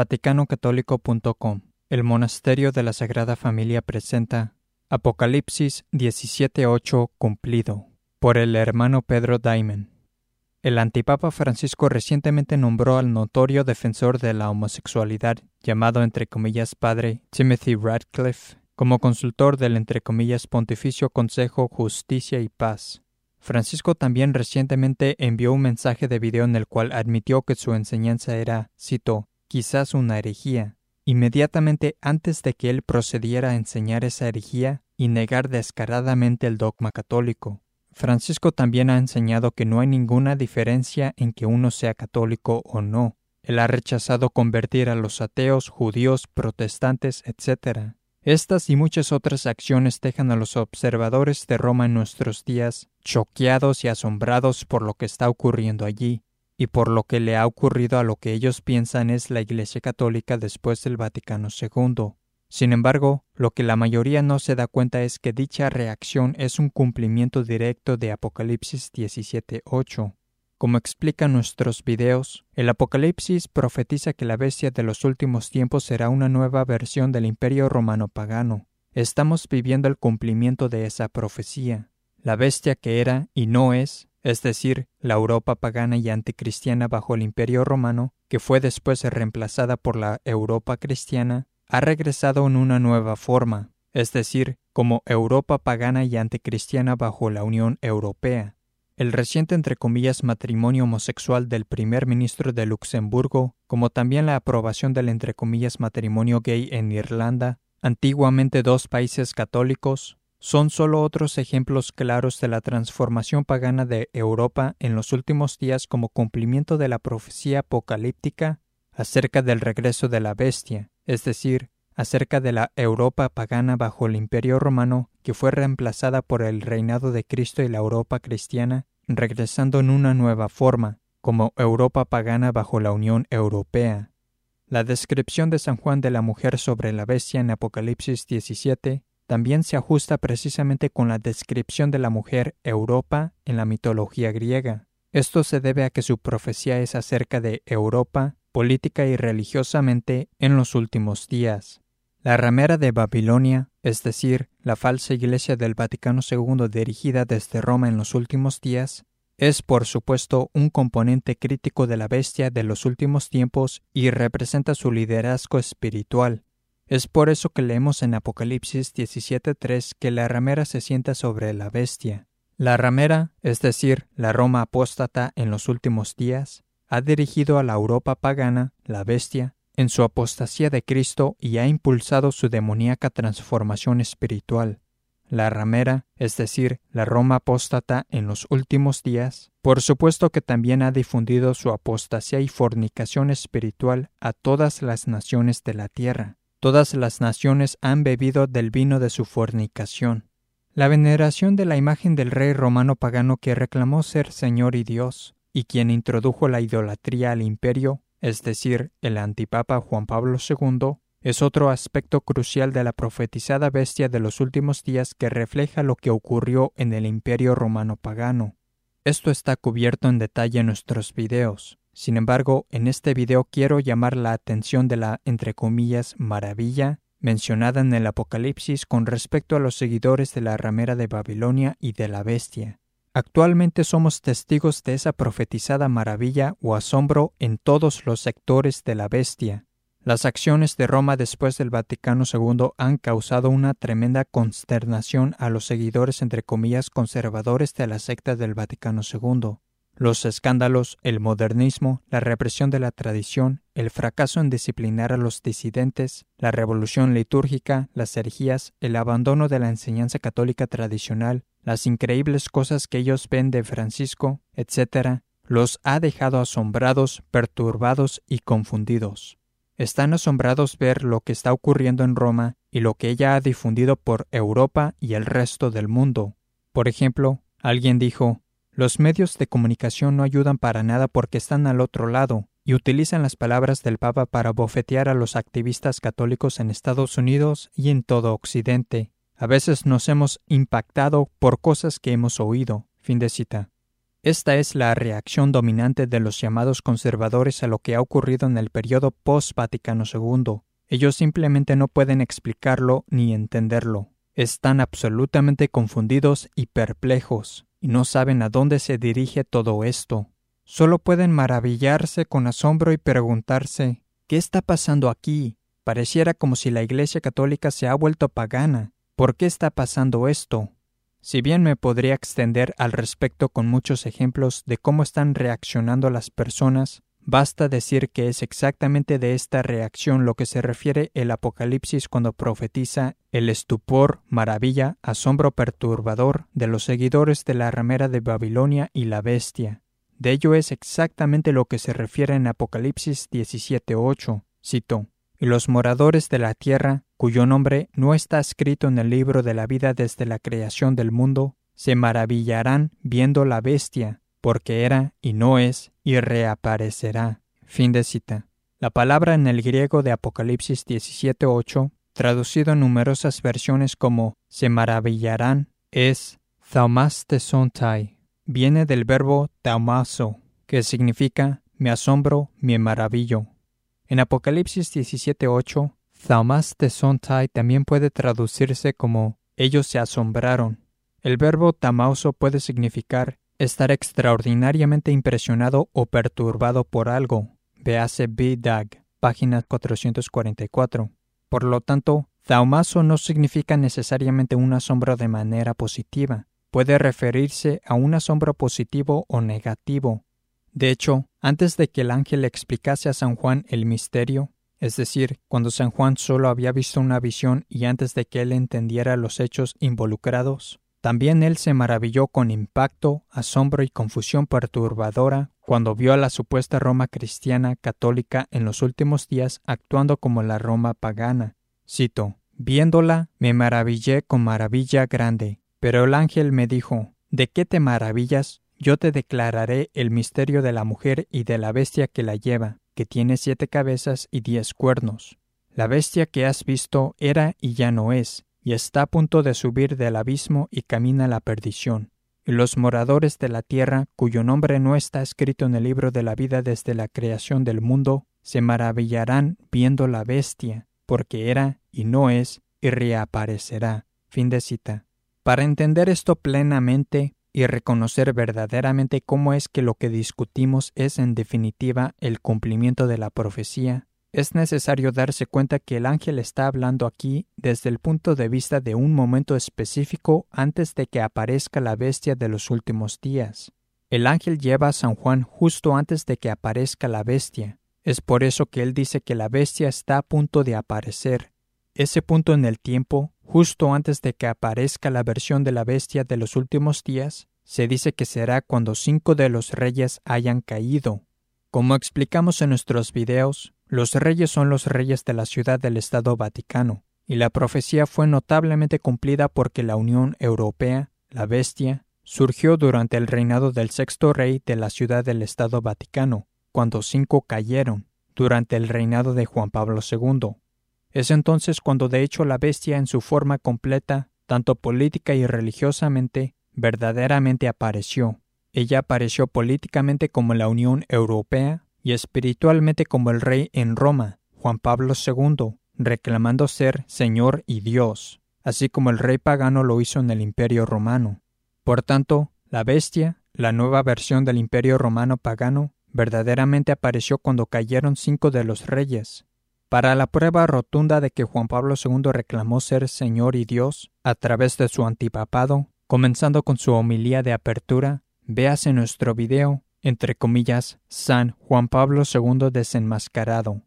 VaticanoCatólico.com El Monasterio de la Sagrada Familia presenta Apocalipsis 17.8 cumplido por el hermano Pedro Diamond. El antipapa Francisco recientemente nombró al notorio defensor de la homosexualidad, llamado entre comillas padre Timothy Radcliffe, como consultor del entre comillas Pontificio Consejo Justicia y Paz. Francisco también recientemente envió un mensaje de video en el cual admitió que su enseñanza era, cito, quizás una herejía, inmediatamente antes de que él procediera a enseñar esa herejía y negar descaradamente el dogma católico. Francisco también ha enseñado que no hay ninguna diferencia en que uno sea católico o no. Él ha rechazado convertir a los ateos, judíos, protestantes, etc. Estas y muchas otras acciones dejan a los observadores de Roma en nuestros días choqueados y asombrados por lo que está ocurriendo allí y por lo que le ha ocurrido a lo que ellos piensan es la Iglesia Católica después del Vaticano II. Sin embargo, lo que la mayoría no se da cuenta es que dicha reacción es un cumplimiento directo de Apocalipsis 17.8. Como explican nuestros videos, el Apocalipsis profetiza que la bestia de los últimos tiempos será una nueva versión del imperio romano pagano. Estamos viviendo el cumplimiento de esa profecía. La bestia que era y no es, es decir, la Europa pagana y anticristiana bajo el imperio romano, que fue después reemplazada por la Europa cristiana, ha regresado en una nueva forma, es decir, como Europa pagana y anticristiana bajo la Unión Europea. El reciente entre comillas matrimonio homosexual del primer ministro de Luxemburgo, como también la aprobación del entre comillas matrimonio gay en Irlanda, antiguamente dos países católicos, son solo otros ejemplos claros de la transformación pagana de Europa en los últimos días como cumplimiento de la profecía apocalíptica acerca del regreso de la bestia, es decir, acerca de la Europa pagana bajo el Imperio romano que fue reemplazada por el reinado de Cristo y la Europa cristiana, regresando en una nueva forma, como Europa pagana bajo la Unión Europea. La descripción de San Juan de la mujer sobre la bestia en Apocalipsis 17 también se ajusta precisamente con la descripción de la mujer Europa en la mitología griega. Esto se debe a que su profecía es acerca de Europa política y religiosamente en los últimos días. La ramera de Babilonia, es decir, la falsa iglesia del Vaticano II dirigida desde Roma en los últimos días, es por supuesto un componente crítico de la bestia de los últimos tiempos y representa su liderazgo espiritual. Es por eso que leemos en Apocalipsis 17.3 que la ramera se sienta sobre la bestia. La ramera, es decir, la Roma apóstata en los últimos días, ha dirigido a la Europa pagana, la bestia, en su apostasía de Cristo y ha impulsado su demoníaca transformación espiritual. La ramera, es decir, la Roma apóstata en los últimos días, por supuesto que también ha difundido su apostasía y fornicación espiritual a todas las naciones de la tierra. Todas las naciones han bebido del vino de su fornicación. La veneración de la imagen del rey romano pagano que reclamó ser Señor y Dios, y quien introdujo la idolatría al imperio, es decir, el antipapa Juan Pablo II, es otro aspecto crucial de la profetizada bestia de los últimos días que refleja lo que ocurrió en el imperio romano pagano. Esto está cubierto en detalle en nuestros videos. Sin embargo, en este video quiero llamar la atención de la, entre comillas, maravilla mencionada en el Apocalipsis con respecto a los seguidores de la ramera de Babilonia y de la bestia. Actualmente somos testigos de esa profetizada maravilla o asombro en todos los sectores de la bestia. Las acciones de Roma después del Vaticano II han causado una tremenda consternación a los seguidores entre comillas conservadores de la secta del Vaticano II. Los escándalos, el modernismo, la represión de la tradición, el fracaso en disciplinar a los disidentes, la revolución litúrgica, las herejías, el abandono de la enseñanza católica tradicional, las increíbles cosas que ellos ven de Francisco, etc., los ha dejado asombrados, perturbados y confundidos. Están asombrados ver lo que está ocurriendo en Roma y lo que ella ha difundido por Europa y el resto del mundo. Por ejemplo, alguien dijo, los medios de comunicación no ayudan para nada porque están al otro lado y utilizan las palabras del Papa para bofetear a los activistas católicos en Estados Unidos y en todo Occidente, a veces nos hemos impactado por cosas que hemos oído. Fin de cita. Esta es la reacción dominante de los llamados conservadores a lo que ha ocurrido en el periodo post-Vaticano II. Ellos simplemente no pueden explicarlo ni entenderlo. Están absolutamente confundidos y perplejos, y no saben a dónde se dirige todo esto. Solo pueden maravillarse con asombro y preguntarse ¿Qué está pasando aquí? Pareciera como si la Iglesia Católica se ha vuelto pagana. ¿Por qué está pasando esto? Si bien me podría extender al respecto con muchos ejemplos de cómo están reaccionando las personas, basta decir que es exactamente de esta reacción lo que se refiere el Apocalipsis cuando profetiza el estupor, maravilla, asombro perturbador de los seguidores de la ramera de Babilonia y la bestia. De ello es exactamente lo que se refiere en Apocalipsis 17.8. Cito, y los moradores de la tierra, cuyo nombre no está escrito en el libro de la vida desde la creación del mundo, se maravillarán viendo la bestia, porque era y no es, y reaparecerá. Fin de cita. La palabra en el griego de Apocalipsis 17.8, traducido en numerosas versiones como se maravillarán, es thaumastes Viene del verbo taumaso, que significa me asombro, me maravillo. En Apocalipsis 17:8, Thaumas Sontai también puede traducirse como ellos se asombraron. El verbo tamauso puede significar estar extraordinariamente impresionado o perturbado por algo. Véase B-Dag, página 444. Por lo tanto, thaumaso no significa necesariamente un asombro de manera positiva. Puede referirse a un asombro positivo o negativo, de hecho, antes de que el ángel explicase a San Juan el misterio, es decir, cuando San Juan solo había visto una visión y antes de que él entendiera los hechos involucrados, también él se maravilló con impacto, asombro y confusión perturbadora cuando vio a la supuesta Roma cristiana católica en los últimos días actuando como la Roma pagana. Cito, Viéndola, me maravillé con maravilla grande. Pero el ángel me dijo, ¿De qué te maravillas? Yo te declararé el misterio de la mujer y de la bestia que la lleva, que tiene siete cabezas y diez cuernos. La bestia que has visto era y ya no es, y está a punto de subir del abismo y camina a la perdición. Y los moradores de la tierra, cuyo nombre no está escrito en el libro de la vida desde la creación del mundo, se maravillarán viendo la bestia, porque era y no es, y reaparecerá. Fin de cita. Para entender esto plenamente, y reconocer verdaderamente cómo es que lo que discutimos es en definitiva el cumplimiento de la profecía, es necesario darse cuenta que el ángel está hablando aquí desde el punto de vista de un momento específico antes de que aparezca la bestia de los últimos días. El ángel lleva a San Juan justo antes de que aparezca la bestia. Es por eso que él dice que la bestia está a punto de aparecer. Ese punto en el tiempo Justo antes de que aparezca la versión de la bestia de los últimos días, se dice que será cuando cinco de los reyes hayan caído. Como explicamos en nuestros videos, los reyes son los reyes de la ciudad del Estado Vaticano, y la profecía fue notablemente cumplida porque la Unión Europea, la bestia, surgió durante el reinado del sexto rey de la ciudad del Estado Vaticano, cuando cinco cayeron, durante el reinado de Juan Pablo II. Es entonces cuando de hecho la bestia en su forma completa, tanto política y religiosamente, verdaderamente apareció. Ella apareció políticamente como la Unión Europea y espiritualmente como el rey en Roma, Juan Pablo II, reclamando ser Señor y Dios, así como el rey pagano lo hizo en el Imperio romano. Por tanto, la bestia, la nueva versión del Imperio romano pagano, verdaderamente apareció cuando cayeron cinco de los reyes, para la prueba rotunda de que Juan Pablo II reclamó ser Señor y Dios a través de su antipapado, comenzando con su homilía de apertura, véase nuestro video, entre comillas, San Juan Pablo II desenmascarado.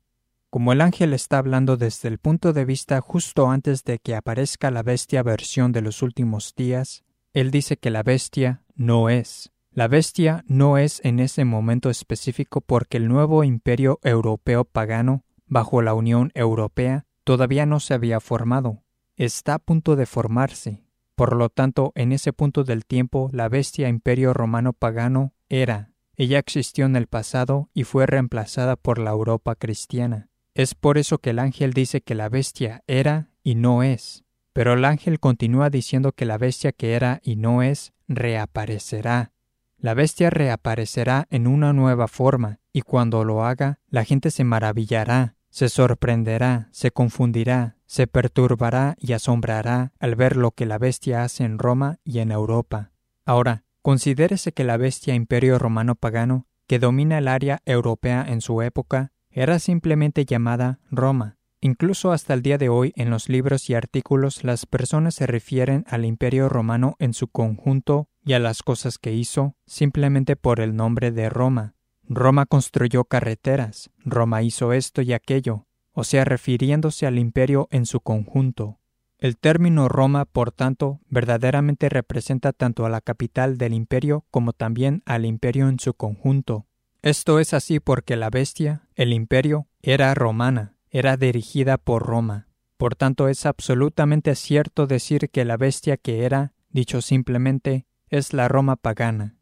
Como el ángel está hablando desde el punto de vista justo antes de que aparezca la bestia versión de los últimos días, él dice que la bestia no es. La bestia no es en ese momento específico porque el nuevo imperio europeo pagano bajo la Unión Europea todavía no se había formado, está a punto de formarse. Por lo tanto, en ese punto del tiempo, la bestia imperio romano pagano era. Ella existió en el pasado y fue reemplazada por la Europa cristiana. Es por eso que el ángel dice que la bestia era y no es. Pero el ángel continúa diciendo que la bestia que era y no es reaparecerá. La bestia reaparecerá en una nueva forma, y cuando lo haga, la gente se maravillará, se sorprenderá, se confundirá, se perturbará y asombrará al ver lo que la bestia hace en Roma y en Europa. Ahora, considérese que la bestia imperio romano pagano, que domina el área europea en su época, era simplemente llamada Roma. Incluso hasta el día de hoy en los libros y artículos las personas se refieren al imperio romano en su conjunto y a las cosas que hizo simplemente por el nombre de Roma. Roma construyó carreteras, Roma hizo esto y aquello, o sea, refiriéndose al imperio en su conjunto. El término Roma, por tanto, verdaderamente representa tanto a la capital del imperio como también al imperio en su conjunto. Esto es así porque la bestia, el imperio, era romana, era dirigida por Roma. Por tanto, es absolutamente cierto decir que la bestia que era, dicho simplemente, es la Roma pagana.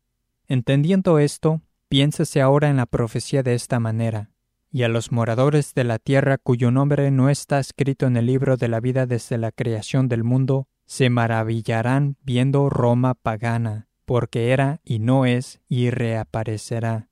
Entendiendo esto, piénsese ahora en la profecía de esta manera. Y a los moradores de la tierra cuyo nombre no está escrito en el libro de la vida desde la creación del mundo, se maravillarán viendo Roma pagana, porque era y no es y reaparecerá.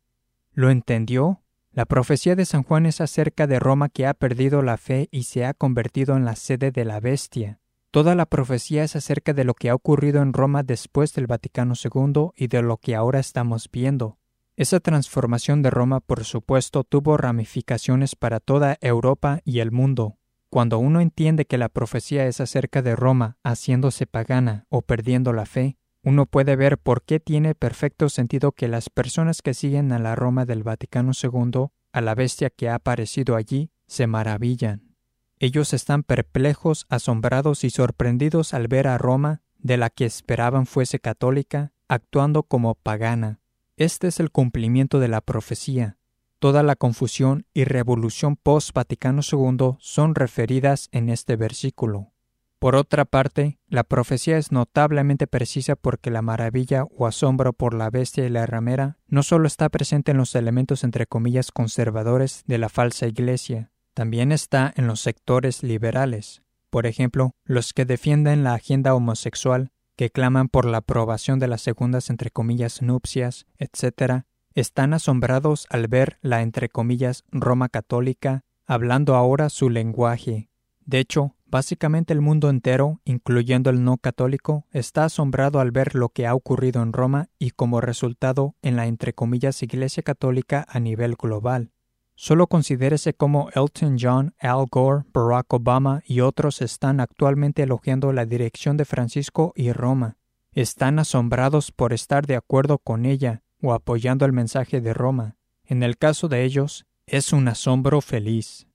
¿Lo entendió? La profecía de San Juan es acerca de Roma que ha perdido la fe y se ha convertido en la sede de la bestia. Toda la profecía es acerca de lo que ha ocurrido en Roma después del Vaticano II y de lo que ahora estamos viendo. Esa transformación de Roma, por supuesto, tuvo ramificaciones para toda Europa y el mundo. Cuando uno entiende que la profecía es acerca de Roma haciéndose pagana o perdiendo la fe, uno puede ver por qué tiene perfecto sentido que las personas que siguen a la Roma del Vaticano II, a la bestia que ha aparecido allí, se maravillan. Ellos están perplejos, asombrados y sorprendidos al ver a Roma, de la que esperaban fuese católica, actuando como pagana. Este es el cumplimiento de la profecía. Toda la confusión y revolución post-Vaticano II son referidas en este versículo. Por otra parte, la profecía es notablemente precisa porque la maravilla o asombro por la bestia y la ramera no solo está presente en los elementos entre comillas conservadores de la falsa iglesia, también está en los sectores liberales, por ejemplo, los que defienden la agenda homosexual, que claman por la aprobación de las segundas entre comillas nupcias, etc., están asombrados al ver la entre comillas Roma católica hablando ahora su lenguaje. De hecho, básicamente el mundo entero, incluyendo el no católico, está asombrado al ver lo que ha ocurrido en Roma y como resultado en la entre comillas Iglesia católica a nivel global. Solo considérese cómo Elton John, Al Gore, Barack Obama y otros están actualmente elogiando la dirección de Francisco y Roma. Están asombrados por estar de acuerdo con ella o apoyando el mensaje de Roma. En el caso de ellos, es un asombro feliz.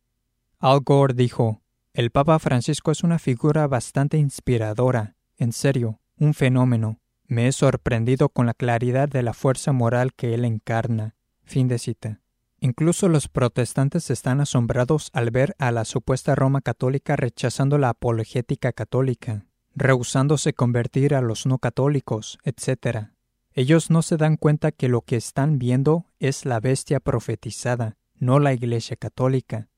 Al Gore dijo, el Papa Francisco es una figura bastante inspiradora, en serio, un fenómeno. Me he sorprendido con la claridad de la fuerza moral que él encarna. Fin de cita. Incluso los protestantes están asombrados al ver a la supuesta Roma católica rechazando la apologética católica, rehusándose convertir a los no católicos, etc. Ellos no se dan cuenta que lo que están viendo es la bestia profetizada, no la Iglesia católica.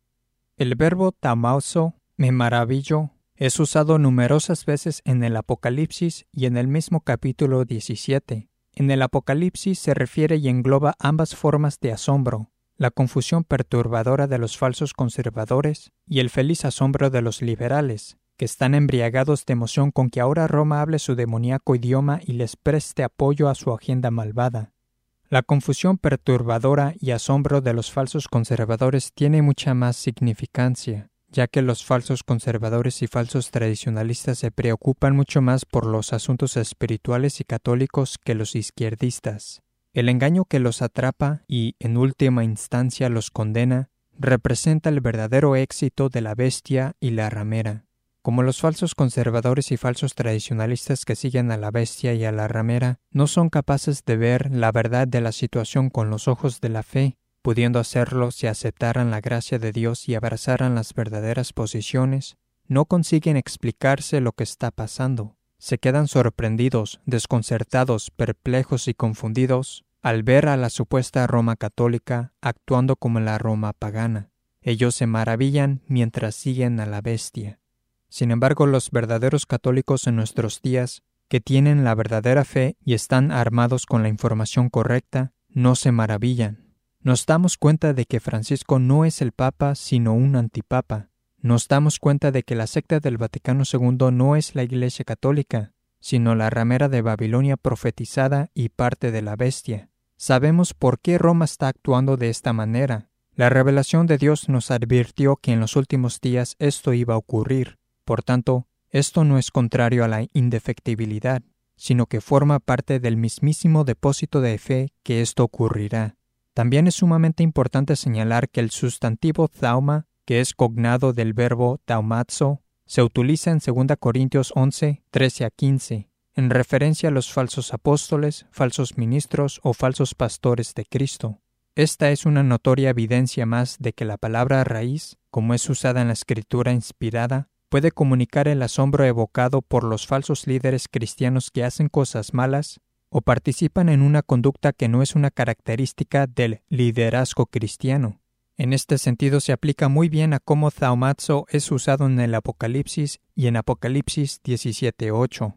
El verbo tamauso, me maravillo, es usado numerosas veces en el Apocalipsis y en el mismo capítulo 17. En el Apocalipsis se refiere y engloba ambas formas de asombro, la confusión perturbadora de los falsos conservadores y el feliz asombro de los liberales, que están embriagados de emoción con que ahora Roma hable su demoníaco idioma y les preste apoyo a su agenda malvada. La confusión perturbadora y asombro de los falsos conservadores tiene mucha más significancia, ya que los falsos conservadores y falsos tradicionalistas se preocupan mucho más por los asuntos espirituales y católicos que los izquierdistas. El engaño que los atrapa y, en última instancia, los condena, representa el verdadero éxito de la bestia y la ramera. Como los falsos conservadores y falsos tradicionalistas que siguen a la bestia y a la ramera no son capaces de ver la verdad de la situación con los ojos de la fe, pudiendo hacerlo si aceptaran la gracia de Dios y abrazaran las verdaderas posiciones, no consiguen explicarse lo que está pasando. Se quedan sorprendidos, desconcertados, perplejos y confundidos al ver a la supuesta Roma católica actuando como la Roma pagana. Ellos se maravillan mientras siguen a la bestia. Sin embargo, los verdaderos católicos en nuestros días que tienen la verdadera fe y están armados con la información correcta, no se maravillan. Nos damos cuenta de que Francisco no es el Papa, sino un antipapa. Nos damos cuenta de que la secta del Vaticano II no es la Iglesia Católica, sino la ramera de Babilonia profetizada y parte de la bestia. Sabemos por qué Roma está actuando de esta manera. La revelación de Dios nos advirtió que en los últimos días esto iba a ocurrir. Por tanto, esto no es contrario a la indefectibilidad, sino que forma parte del mismísimo depósito de fe que esto ocurrirá. También es sumamente importante señalar que el sustantivo thauma, que es cognado del verbo taumazo, se utiliza en 2 Corintios 11, 13 a 15, en referencia a los falsos apóstoles, falsos ministros o falsos pastores de Cristo. Esta es una notoria evidencia más de que la palabra raíz, como es usada en la escritura inspirada, puede comunicar el asombro evocado por los falsos líderes cristianos que hacen cosas malas o participan en una conducta que no es una característica del liderazgo cristiano. En este sentido se aplica muy bien a cómo Zaumazo es usado en el Apocalipsis y en Apocalipsis 17.8.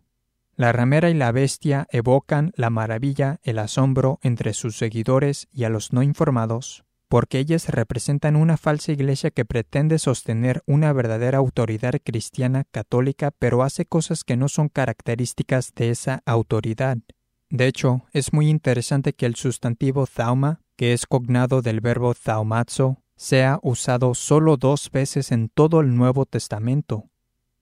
La ramera y la bestia evocan la maravilla, el asombro entre sus seguidores y a los no informados, porque ellas representan una falsa iglesia que pretende sostener una verdadera autoridad cristiana católica, pero hace cosas que no son características de esa autoridad. De hecho, es muy interesante que el sustantivo zauma, que es cognado del verbo zaumazo, sea usado solo dos veces en todo el Nuevo Testamento.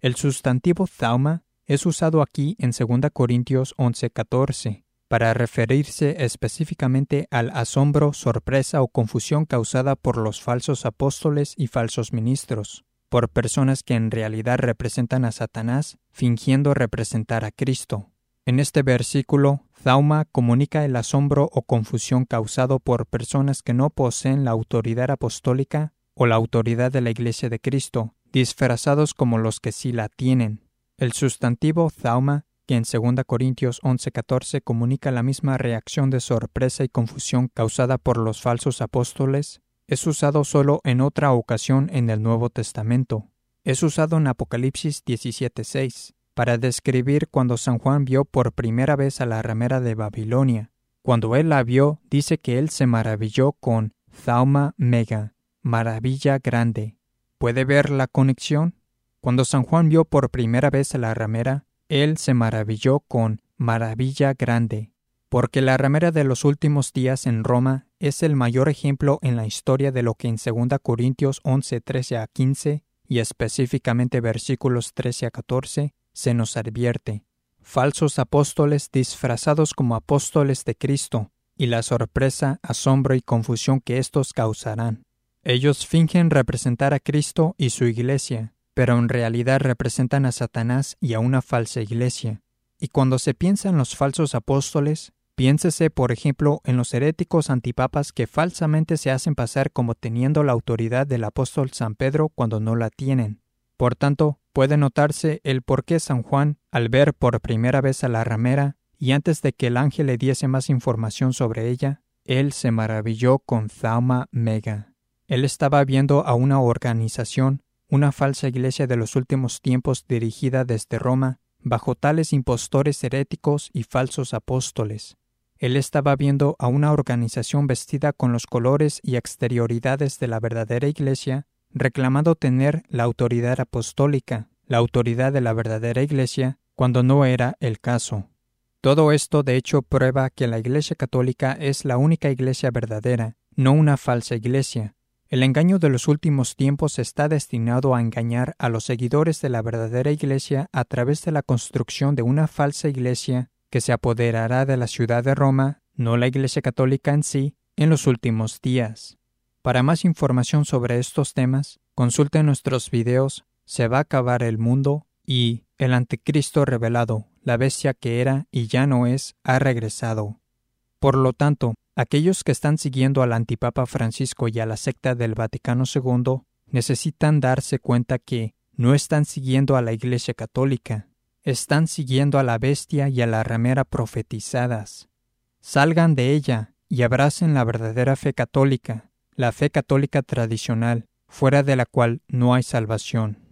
El sustantivo zauma es usado aquí en 2 Corintios 11:14 para referirse específicamente al asombro, sorpresa o confusión causada por los falsos apóstoles y falsos ministros, por personas que en realidad representan a Satanás fingiendo representar a Cristo. En este versículo, Zauma comunica el asombro o confusión causado por personas que no poseen la autoridad apostólica o la autoridad de la Iglesia de Cristo, disfrazados como los que sí la tienen. El sustantivo zauma, que en 2 Corintios 11:14 comunica la misma reacción de sorpresa y confusión causada por los falsos apóstoles, es usado solo en otra ocasión en el Nuevo Testamento. Es usado en Apocalipsis 17:6 para describir cuando San Juan vio por primera vez a la ramera de Babilonia. Cuando él la vio, dice que él se maravilló con Zauma Mega, maravilla grande. ¿Puede ver la conexión? Cuando San Juan vio por primera vez a la ramera, él se maravilló con maravilla grande, porque la ramera de los últimos días en Roma es el mayor ejemplo en la historia de lo que en 2 Corintios 11, 13 a 15 y específicamente versículos 13 a 14 se nos advierte. Falsos apóstoles disfrazados como apóstoles de Cristo y la sorpresa, asombro y confusión que éstos causarán. Ellos fingen representar a Cristo y su Iglesia, pero en realidad representan a Satanás y a una falsa iglesia. Y cuando se piensa en los falsos apóstoles, piénsese, por ejemplo, en los heréticos antipapas que falsamente se hacen pasar como teniendo la autoridad del apóstol San Pedro cuando no la tienen. Por tanto, puede notarse el por qué San Juan, al ver por primera vez a la ramera, y antes de que el ángel le diese más información sobre ella, él se maravilló con Zauma Mega. Él estaba viendo a una organización una falsa iglesia de los últimos tiempos dirigida desde Roma bajo tales impostores heréticos y falsos apóstoles. Él estaba viendo a una organización vestida con los colores y exterioridades de la verdadera iglesia, reclamando tener la autoridad apostólica, la autoridad de la verdadera iglesia, cuando no era el caso. Todo esto de hecho prueba que la Iglesia Católica es la única iglesia verdadera, no una falsa iglesia, el engaño de los últimos tiempos está destinado a engañar a los seguidores de la verdadera Iglesia a través de la construcción de una falsa Iglesia que se apoderará de la ciudad de Roma, no la Iglesia Católica en sí, en los últimos días. Para más información sobre estos temas, consulte nuestros videos Se va a acabar el mundo y El Anticristo revelado, la bestia que era y ya no es, ha regresado. Por lo tanto, Aquellos que están siguiendo al antipapa Francisco y a la secta del Vaticano II necesitan darse cuenta que no están siguiendo a la Iglesia Católica, están siguiendo a la bestia y a la ramera profetizadas. Salgan de ella y abracen la verdadera fe católica, la fe católica tradicional, fuera de la cual no hay salvación.